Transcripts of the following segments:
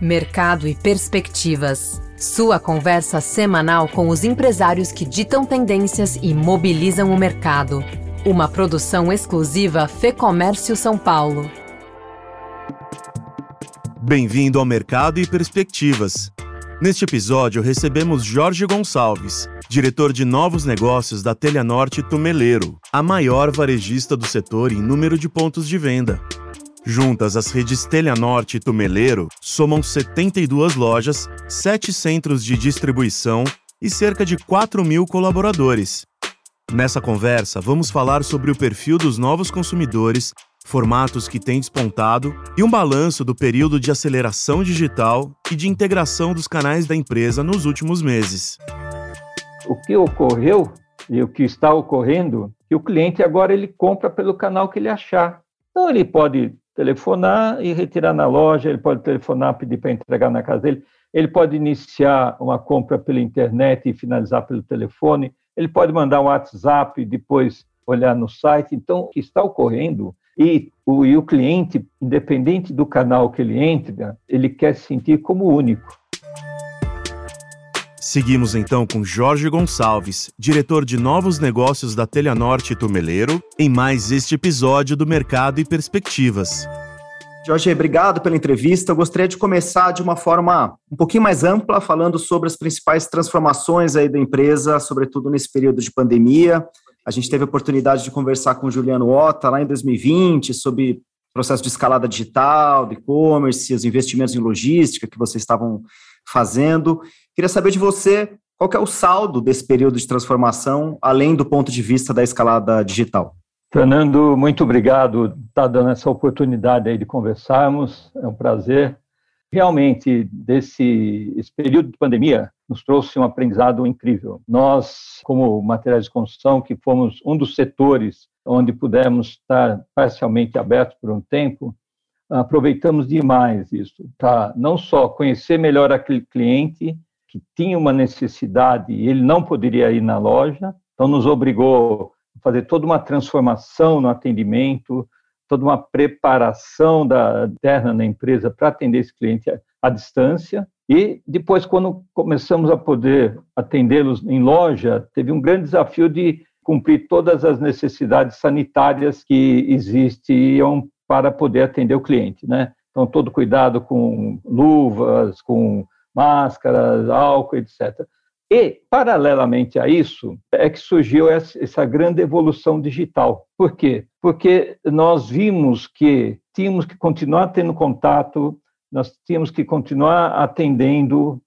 Mercado e Perspectivas. Sua conversa semanal com os empresários que ditam tendências e mobilizam o mercado. Uma produção exclusiva Fê Comércio São Paulo. Bem-vindo ao Mercado e Perspectivas. Neste episódio recebemos Jorge Gonçalves, diretor de novos negócios da Telhanorte Tumeleiro, a maior varejista do setor em número de pontos de venda. Juntas, as redes Telhanorte e Tumeleiro somam 72 lojas, 7 centros de distribuição e cerca de 4 mil colaboradores. Nessa conversa, vamos falar sobre o perfil dos novos consumidores, formatos que têm despontado e um balanço do período de aceleração digital e de integração dos canais da empresa nos últimos meses o que ocorreu e o que está ocorrendo, que o cliente agora ele compra pelo canal que ele achar. Então ele pode telefonar e retirar na loja, ele pode telefonar pedir para entregar na casa dele, ele pode iniciar uma compra pela internet e finalizar pelo telefone, ele pode mandar um WhatsApp e depois olhar no site. Então, o que está ocorrendo e o, e o cliente, independente do canal que ele entra, ele quer se sentir como único. Seguimos então com Jorge Gonçalves, diretor de novos negócios da Telhanorte Tumeleiro, em mais este episódio do Mercado e Perspectivas. Jorge, obrigado pela entrevista. Eu gostaria de começar de uma forma um pouquinho mais ampla, falando sobre as principais transformações aí da empresa, sobretudo nesse período de pandemia. A gente teve a oportunidade de conversar com o Juliano Ota lá em 2020 sobre processo de escalada digital, de e-commerce, os investimentos em logística que vocês estavam fazendo. Queria saber de você qual é o saldo desse período de transformação, além do ponto de vista da escalada digital. Fernando, muito obrigado por estar dando essa oportunidade aí de conversarmos, é um prazer. Realmente, desse esse período de pandemia, nos trouxe um aprendizado incrível. Nós, como materiais de construção, que fomos um dos setores onde pudemos estar parcialmente abertos por um tempo, aproveitamos demais isso, para não só conhecer melhor aquele cliente que tinha uma necessidade e ele não poderia ir na loja, então nos obrigou a fazer toda uma transformação no atendimento, toda uma preparação da interna na empresa para atender esse cliente à, à distância. E depois, quando começamos a poder atendê-los em loja, teve um grande desafio de cumprir todas as necessidades sanitárias que existiam para poder atender o cliente, né? Então, todo cuidado com luvas, com máscaras, álcool, etc. E, paralelamente a isso, é que surgiu essa grande evolução digital. Por quê? Porque nós vimos que tínhamos que continuar tendo contato, nós tínhamos que continuar atendendo,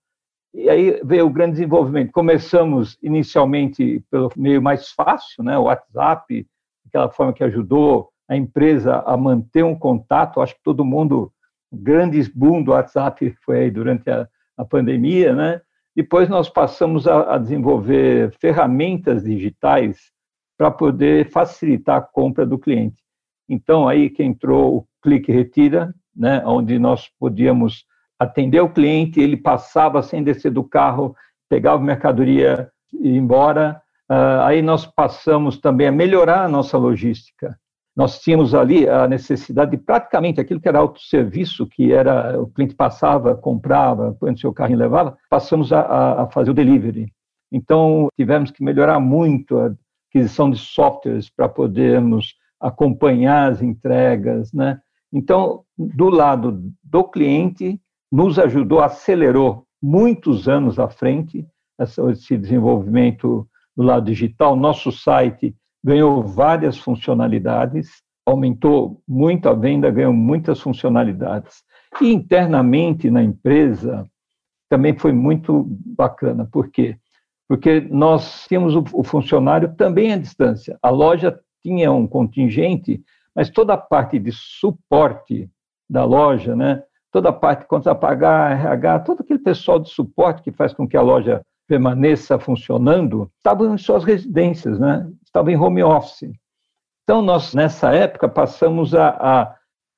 e aí veio o grande desenvolvimento. Começamos inicialmente pelo meio mais fácil, né, o WhatsApp, aquela forma que ajudou a empresa a manter um contato. Acho que todo mundo, grande boom do WhatsApp foi aí durante a, a pandemia, né? Depois nós passamos a, a desenvolver ferramentas digitais para poder facilitar a compra do cliente. Então aí que entrou o clique retira, né, onde nós podíamos atender o cliente, ele passava sem descer do carro, pegava mercadoria e ir embora. Uh, aí nós passamos também a melhorar a nossa logística nós tínhamos ali a necessidade de praticamente aquilo que era autosserviço, que era o cliente passava, comprava, põe no seu carro e levava, passamos a, a, fazer o delivery. Então, tivemos que melhorar muito a aquisição de softwares para podermos acompanhar as entregas, né? Então, do lado do cliente, nos ajudou, acelerou muitos anos à frente esse desenvolvimento do lado digital. Nosso site ganhou várias funcionalidades, aumentou muito a venda, ganhou muitas funcionalidades. E internamente na empresa também foi muito bacana. Por quê? Porque nós tínhamos o, funcionário também à distância. A loja tinha um contingente, mas toda a parte de suporte da loja, né? toda a parte contra pagar, RH, todo aquele pessoal de suporte que faz com que a loja permaneça funcionando, estavam em suas residências, né? Estavam em home office. Então, nós, nessa época, passamos a, a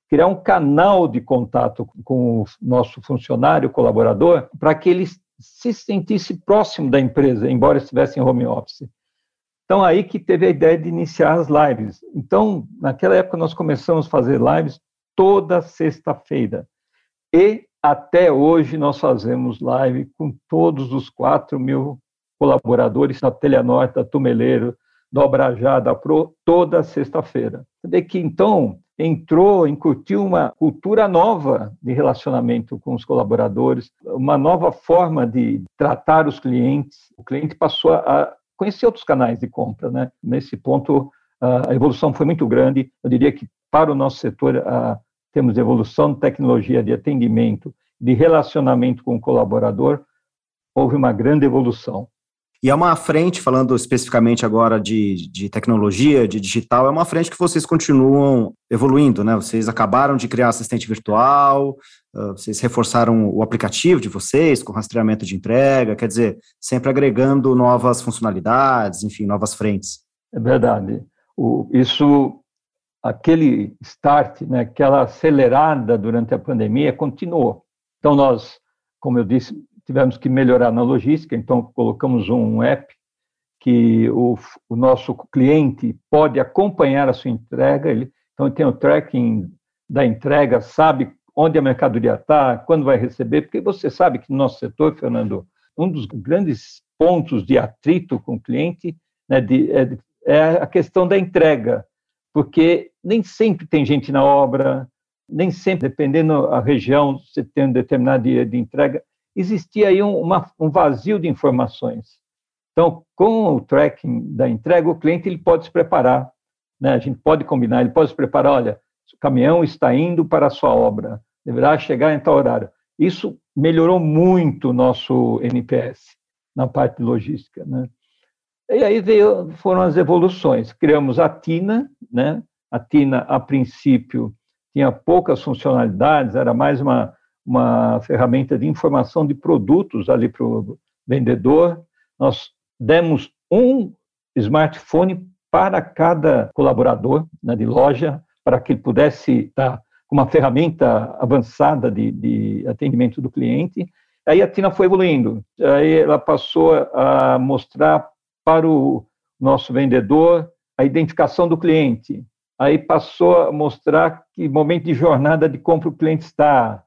criar um canal de contato com o nosso funcionário, colaborador, para que ele se sentisse próximo da empresa, embora estivesse em home office. Então, aí que teve a ideia de iniciar as lives. Então, naquela época, nós começamos a fazer lives toda sexta-feira. E até hoje nós fazemos live com todos os 4 mil colaboradores da Telenorte, da Tumeleiro, da Obrajá, da Pro, toda sexta-feira. De que então entrou, incutiu uma cultura nova de relacionamento com os colaboradores, uma nova forma de tratar os clientes. O cliente passou a conhecer outros canais de compra, né? Nesse ponto, a evolução foi muito grande. Eu diria que para o nosso setor, a, temos evolução de tecnologia de atendimento, de relacionamento com o colaborador, houve uma grande evolução. E é uma frente, falando especificamente agora de, de tecnologia, de digital, é uma frente que vocês continuam evoluindo, né? Vocês acabaram de criar assistente virtual, vocês reforçaram o aplicativo de vocês com rastreamento de entrega, quer dizer, sempre agregando novas funcionalidades, enfim, novas frentes. É verdade. O, isso, aquele start, né, aquela acelerada durante a pandemia continuou. Então, nós, como eu disse, tivemos que melhorar na logística, então colocamos um app que o, o nosso cliente pode acompanhar a sua entrega, ele, então tem o tracking da entrega, sabe onde a mercadoria está, quando vai receber, porque você sabe que no nosso setor, Fernando, um dos grandes pontos de atrito com o cliente né, de, é, é a questão da entrega, porque nem sempre tem gente na obra, nem sempre, dependendo da região, você tem um determinado dia de entrega, existia aí um, uma, um vazio de informações. Então, com o tracking da entrega, o cliente ele pode se preparar, né? a gente pode combinar, ele pode se preparar, olha, o caminhão está indo para a sua obra, deverá chegar em tal horário. Isso melhorou muito o nosso NPS na parte logística. Né? E aí veio, foram as evoluções. Criamos a TINA, né? a TINA, a princípio, tinha poucas funcionalidades, era mais uma uma ferramenta de informação de produtos ali para o vendedor. Nós demos um smartphone para cada colaborador né, de loja, para que ele pudesse estar com uma ferramenta avançada de, de atendimento do cliente. Aí a Tina foi evoluindo. Aí ela passou a mostrar para o nosso vendedor a identificação do cliente. Aí passou a mostrar que momento de jornada de compra o cliente está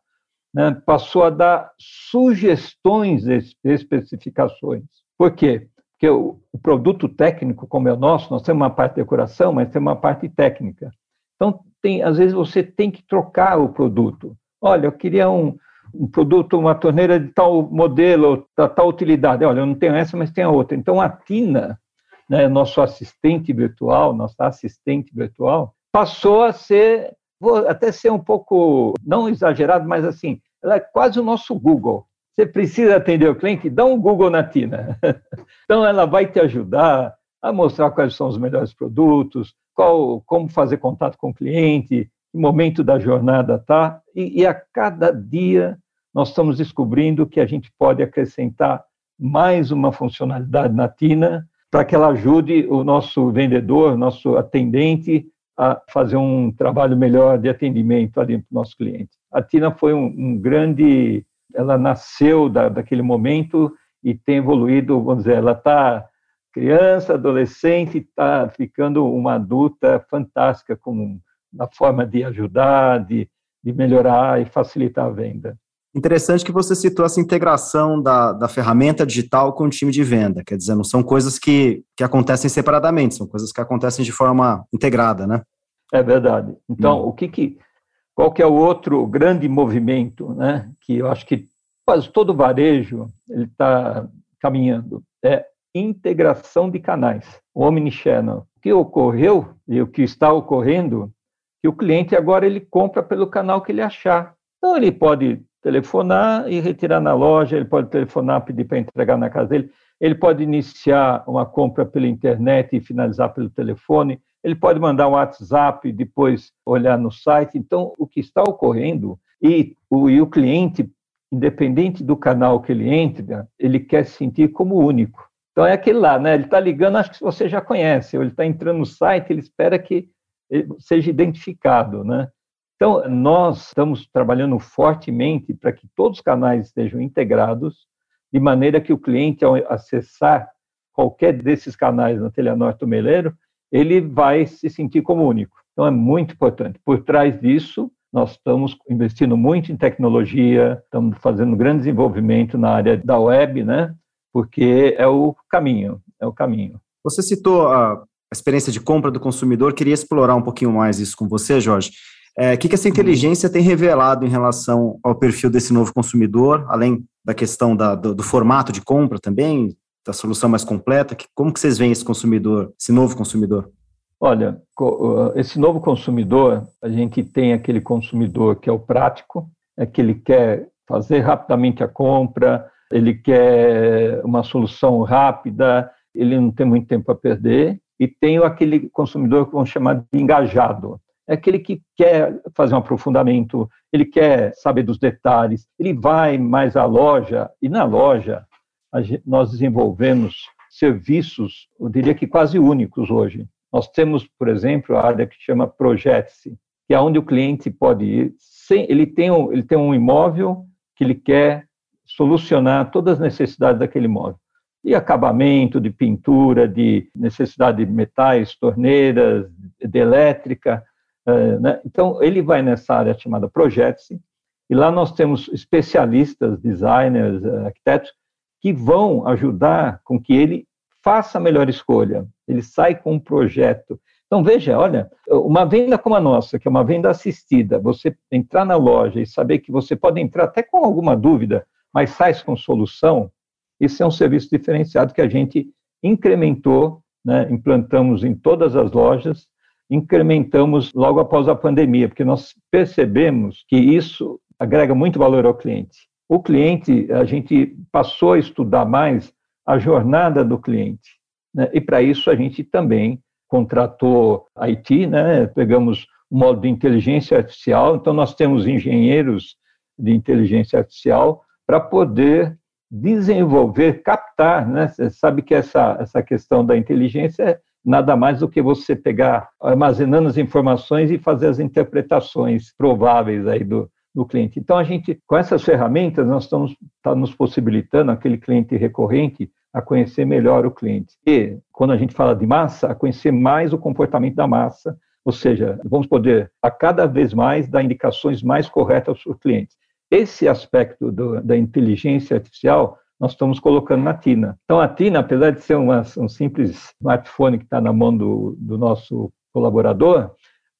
né, passou a dar sugestões especificações. Por quê? Porque o, o, produto técnico, como é o nosso, nós temos uma parte de decoração, mas temos uma parte técnica. Então, tem, às vezes você tem que trocar o produto. Olha, eu queria um, um produto, uma torneira de tal modelo, da tal utilidade. Olha, eu não tenho essa, mas tem a outra. Então, a Tina, né, nosso assistente virtual, nossa assistente virtual, passou a ser vou até ser um pouco, não exagerado, mas assim, ela é quase o nosso Google. Você precisa atender o cliente, dá um Google na Tina. então, ela vai te ajudar a mostrar quais são os melhores produtos, qual, como fazer contato com o cliente, que momento da jornada tá, e, e a cada dia nós estamos descobrindo que a gente pode acrescentar mais uma funcionalidade na Tina para que ela ajude o nosso vendedor, nosso atendente a fazer um trabalho melhor de atendimento ali para o nosso cliente. A Tina foi um, um grande, ela nasceu da, daquele momento e tem evoluído, vamos dizer, ela está criança, adolescente, está ficando uma adulta fantástica com na forma de ajudar, de, de melhorar e facilitar a venda. Interessante que você citou essa integração da, da ferramenta digital com o time de venda. Quer dizer, não são coisas que, que acontecem separadamente, são coisas que acontecem de forma integrada, né? É verdade. Então, hum. o que que, qual que é o outro grande movimento, né? Que eu acho que quase todo varejo ele está caminhando é integração de canais, o omnichannel. O que ocorreu e o que está ocorrendo, que o cliente agora ele compra pelo canal que ele achar. Então ele pode telefonar e retirar na loja, ele pode telefonar, pedir para entregar na casa dele, ele pode iniciar uma compra pela internet e finalizar pelo telefone, ele pode mandar um WhatsApp e depois olhar no site. Então, o que está ocorrendo, e o, e o cliente, independente do canal que ele entra, ele quer se sentir como único. Então, é aquele lá, né? Ele está ligando, acho que você já conhece, ou ele está entrando no site, ele espera que seja identificado, né? Então, nós estamos trabalhando fortemente para que todos os canais estejam integrados, de maneira que o cliente, ao acessar qualquer desses canais na Telenorte Meleiro, ele vai se sentir como único. Então, é muito importante. Por trás disso, nós estamos investindo muito em tecnologia, estamos fazendo grande desenvolvimento na área da web, né? Porque é o caminho, é o caminho. Você citou a experiência de compra do consumidor, queria explorar um pouquinho mais isso com você, Jorge. É, o que, que essa inteligência tem revelado em relação ao perfil desse novo consumidor, além da questão da, do, do, formato de compra também, da solução mais completa? Como que vocês veem esse consumidor, esse novo consumidor? Olha, esse novo consumidor, a gente tem aquele consumidor que é o prático, é que ele quer fazer rapidamente a compra, ele quer uma solução rápida, ele não tem muito tempo a perder, e tem aquele consumidor que vamos chamar de engajado. É aquele que quer fazer um aprofundamento, ele quer saber dos detalhes, ele vai mais à loja, e na loja nós desenvolvemos serviços, eu diria que quase únicos hoje. Nós temos, por exemplo, a área que chama Projete-se, que é onde o cliente pode ir, sem, ele, tem um, ele tem um imóvel que ele quer solucionar todas as necessidades daquele imóvel de acabamento, de pintura, de necessidade de metais, torneiras, de elétrica. Eh, né? Então, ele vai nessa área chamada Projete-se, e lá nós temos especialistas, designers, arquitetos, que vão ajudar com que ele faça a melhor escolha. Ele sai com um projeto. Então, veja, olha, uma venda como a nossa, que é uma venda assistida, você entrar na loja e saber que você pode entrar até com alguma dúvida, mas sai com solução, esse é um serviço diferenciado que a gente incrementou, né, implantamos em todas as lojas, incrementamos logo após a pandemia, porque nós percebemos que isso agrega muito valor ao cliente. O cliente, a gente passou a estudar mais a jornada do cliente, né, e para isso a gente também contratou a IT, né, pegamos o modo de inteligência artificial, então nós temos engenheiros de inteligência artificial para poder desenvolver, captar, né? Você sabe que essa, essa questão da inteligência é nada mais do que você pegar, armazenando as informações e fazer as interpretações prováveis aí do, do cliente. Então, a gente, com essas ferramentas, nós estamos tá nos possibilitando, aquele cliente recorrente, a conhecer melhor o cliente. E, quando a gente fala de massa, a conhecer mais o comportamento da massa, ou seja, vamos poder, a cada vez mais, dar indicações mais corretas para o cliente. Esse aspecto do, da inteligência artificial nós estamos colocando na TINA. Então, a TINA, apesar de ser uma, um simples smartphone que está na mão do, do, nosso colaborador,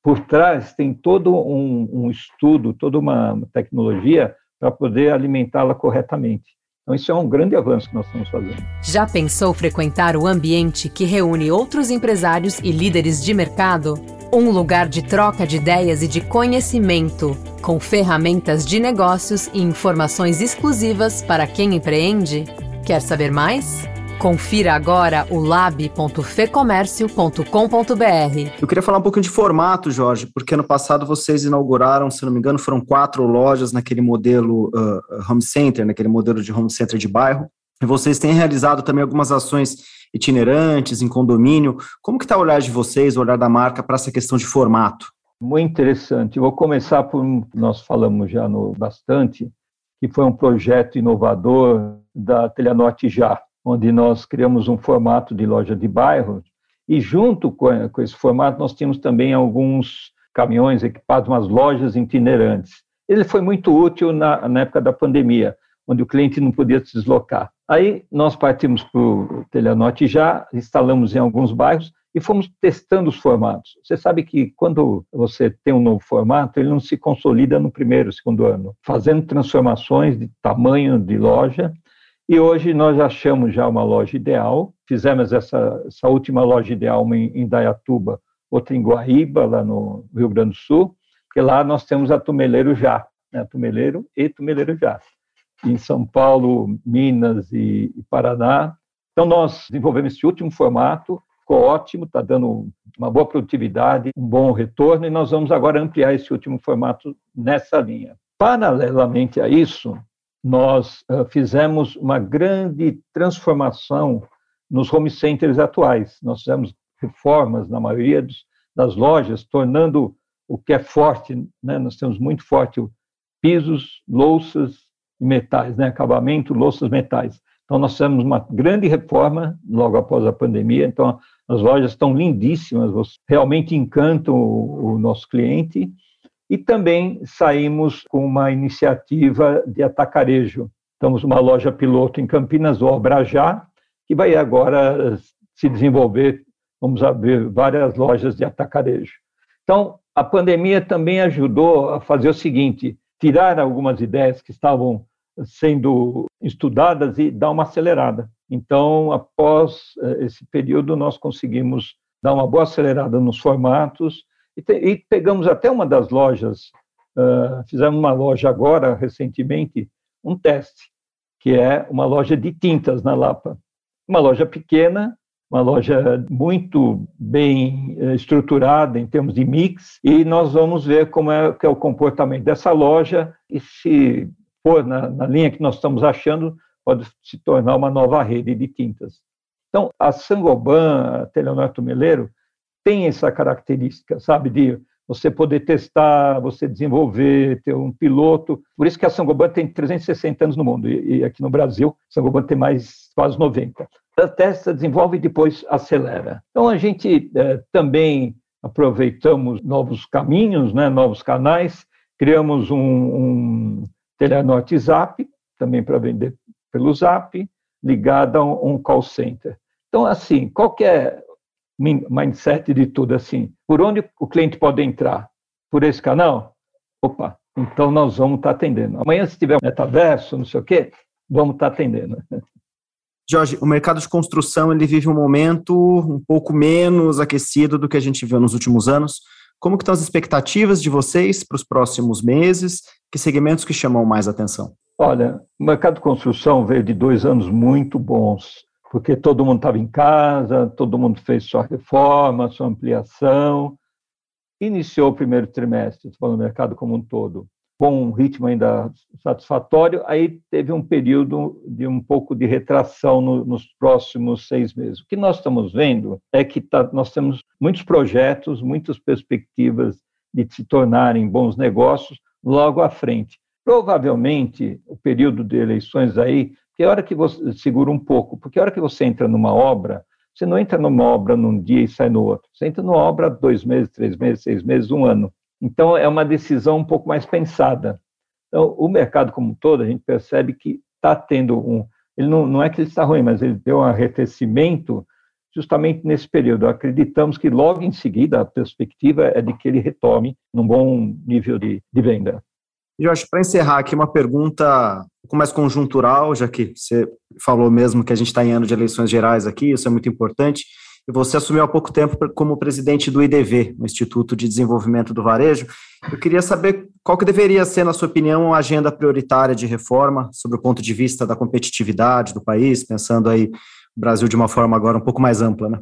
por trás tem todo um, um estudo, toda uma tecnologia para poder alimentá-la corretamente. Então, isso é um grande avanço que nós estamos fazendo. Já pensou frequentar o ambiente que reúne outros empresários e líderes de mercado? Um lugar de troca de ideias e de conhecimento, com ferramentas de negócios e informações exclusivas para quem empreende? Quer saber mais? Confira agora o lab.fecomércio.com.br. Eu queria falar um pouquinho de formato, Jorge, porque ano passado vocês inauguraram, se não me engano, foram quatro lojas naquele modelo uh, home center, naquele modelo de home center de bairro. E vocês têm realizado também algumas ações itinerantes, em condomínio. Como que está o olhar de vocês, o olhar da marca para essa questão de formato? Muito interessante. vou começar por nós falamos já no bastante, que foi um projeto inovador da Telenorte Já, onde nós criamos um formato de loja de bairro e junto com, com esse formato nós tínhamos também alguns caminhões equipados, umas lojas itinerantes. Ele foi muito útil na, na época da pandemia, onde o cliente não podia se deslocar. Aí nós partimos para o Telenote já, instalamos em alguns bairros e fomos testando os formatos. Você sabe que quando você tem um novo formato, ele não se consolida no primeiro, segundo ano, fazendo transformações de tamanho de loja. E hoje nós achamos já uma loja ideal. Fizemos essa, essa última loja ideal em, em Dayatuba, outra em Guaíba, lá no Rio Grande do Sul, porque lá nós temos a Tumeleiro Já, né? Tumeleiro e Tumeleiro Já em São Paulo, Minas e, e Paraná. Então, nós desenvolvemos esse último formato, ficou ótimo, está dando uma boa produtividade, um bom retorno, e nós vamos agora ampliar esse último formato nessa linha. Paralelamente a isso, nós uh, fizemos uma grande transformação nos home centers atuais. Nós fizemos reformas na maioria dos, das lojas, tornando o que é forte, né? nós temos muito forte pisos, louças, metais, né? acabamento, louças metais. Então, nós fizemos uma grande reforma logo após a pandemia. Então, as lojas estão lindíssimas, realmente encantam o, o nosso cliente. E também saímos com uma iniciativa de atacarejo. Estamos uma loja piloto em Campinas, o Obrajá, que vai agora se desenvolver, vamos ver várias lojas de atacarejo. Então, a pandemia também ajudou a fazer o seguinte: tirar algumas ideias que estavam sendo estudadas e dar uma acelerada. Então, após eh, esse período, nós conseguimos dar uma boa acelerada nos formatos e, te, e pegamos até uma das lojas, uh, fizemos uma loja agora, recentemente, um teste, que é uma loja de tintas na Lapa. Uma loja pequena, uma loja muito bem estruturada em termos de mix, e nós vamos ver como é, que é o comportamento dessa loja e se for na, na linha que nós estamos achando, pode se tornar uma nova rede de tintas. Então, a Sangoban, a Teleonor Tumeleiro, tem essa característica, sabe, de você poder testar, você desenvolver, ter um piloto. Por isso que a Sangoban tem 360 anos no mundo, e, e aqui no Brasil, a Sangoban tem mais quase 90 testa, desenvolve e depois acelera. Então, a gente é, também aproveitamos novos caminhos, né, novos canais, criamos um, um Zap, também para vender pelo Zap, ligado a um, um call center. Então, assim, qual é mindset de tudo assim? Por onde o cliente pode entrar? Por esse canal? Opa, então nós vamos estar atendendo. Amanhã, se tiver um metaverso, não sei o quê, vamos estar atendendo. Jorge, o mercado de construção ele vive um momento um pouco menos aquecido do que a gente viu nos últimos anos. Como que estão as expectativas de vocês para os próximos meses? Que segmentos que chamam mais atenção? Olha, o mercado de construção veio de dois anos muito bons, porque todo mundo estava em casa, todo mundo fez sua reforma, sua ampliação. Iniciou o primeiro trimestre, falando do mercado como um todo, com um ritmo ainda satisfatório, aí teve um período de um pouco de retração no, nos próximos seis meses. O que nós estamos vendo é que tá, nós temos muitos projetos, muitas perspectivas de se tornarem bons negócios logo à frente. Provavelmente, o período de eleições aí, que hora que você segura um pouco, porque a hora que você entra numa obra, você não entra numa obra num dia e sai no outro. Você entra numa obra dois meses, três meses, seis meses, um ano. Então, é uma decisão um pouco mais pensada. Então, o mercado como um todo, a gente percebe que está tendo um. Ele não, não é que ele está ruim, mas ele deu um arrefecimento justamente nesse período. Acreditamos que logo em seguida a perspectiva é de que ele retome num bom nível de, de venda. Jorge, para encerrar aqui, uma pergunta um pouco mais conjuntural, já que você falou mesmo que a gente está em ano de eleições gerais aqui, isso é muito importante e você assumiu há pouco tempo como presidente do IDV, o Instituto de Desenvolvimento do Varejo. Eu queria saber qual que deveria ser, na sua opinião, a agenda prioritária de reforma sobre o ponto de vista da competitividade do país, pensando aí o Brasil de uma forma agora um pouco mais ampla, né?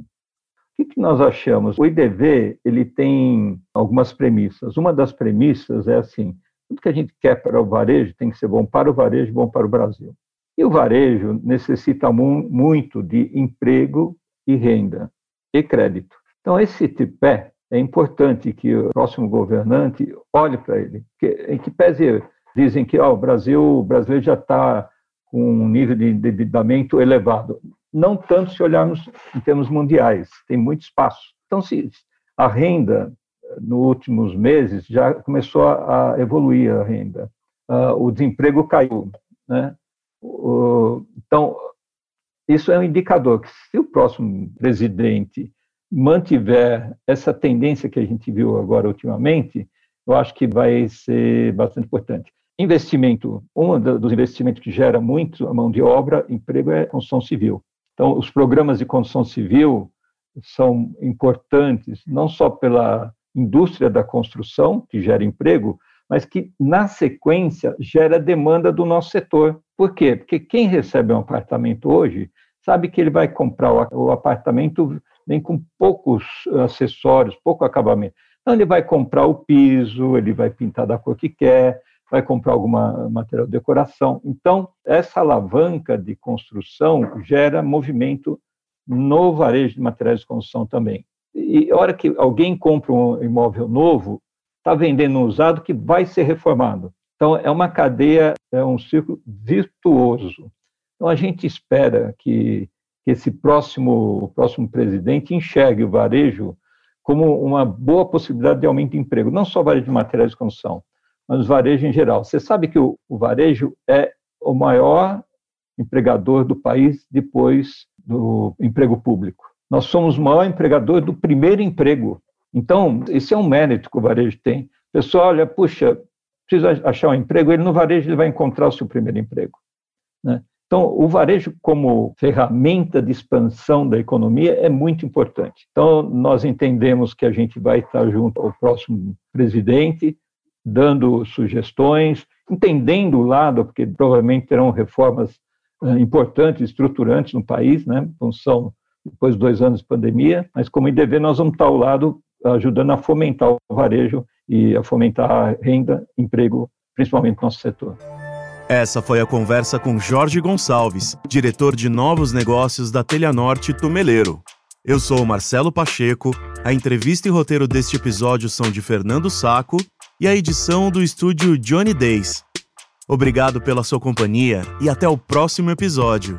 O que nós achamos? O IDV ele tem algumas premissas. Uma das premissas é assim: tudo que a gente quer para o varejo tem que ser bom para o varejo, bom para o Brasil. E o varejo necessita muito de emprego e renda e crédito. Então, esse tripé é importante que o próximo governante olhe para ele. Em que pese dizem que ó, o Brasil, o brasileiro já está com um nível de endividamento elevado. Não tanto se olharmos em termos mundiais, tem muito espaço. Então, se a renda, nos últimos meses, já começou a evoluir a renda. Uh, o desemprego caiu. Né? Então, isso é um indicador que, se o próximo presidente mantiver essa tendência que a gente viu agora ultimamente, eu acho que vai ser bastante importante. Investimento, um dos investimentos que gera muito a mão de obra, emprego, é construção civil. Então, os programas de construção civil são importantes não só pela indústria da construção, que gera emprego, mas que, na sequência, gera demanda do nosso setor. Por quê? Porque quem recebe um apartamento hoje sabe que ele vai comprar o apartamento vem com poucos acessórios, pouco acabamento. Então, ele vai comprar o piso, ele vai pintar da cor que quer, vai comprar alguma material de decoração. Então, essa alavanca de construção gera movimento no varejo de materiais de construção também. E a hora que alguém compra um imóvel novo, está vendendo um usado que vai ser reformado. Então, é uma cadeia, é um círculo virtuoso. Então, a gente espera que, que esse próximo, próximo presidente enxergue o varejo como uma boa possibilidade de aumento de emprego, não só varejo de materiais de construção, mas o varejo em geral. Você sabe que o, o varejo é o maior empregador do país depois do emprego público. Nós somos o maior empregador do primeiro emprego. Então, esse é um mérito que o varejo tem. O pessoal olha, puxa, precisa achar um emprego, ele no varejo ele vai encontrar o seu primeiro emprego. Né? Então, o varejo como ferramenta de expansão da economia é muito importante. Então, nós entendemos que a gente vai estar junto ao próximo presidente, dando sugestões, entendendo o lado, porque provavelmente terão reformas uh, importantes, estruturantes no país, né, função depois de dois anos de pandemia, mas como IDV nós vamos estar ao lado ajudando a fomentar o varejo e a fomentar a renda, emprego, principalmente no nosso setor. Essa foi a conversa com Jorge Gonçalves, diretor de novos negócios da Telha Norte Tumeleiro. Eu sou Marcelo Pacheco, a entrevista e roteiro deste episódio são de Fernando Saco e a edição do estúdio Johnny Days. Obrigado pela sua companhia e até o próximo episódio.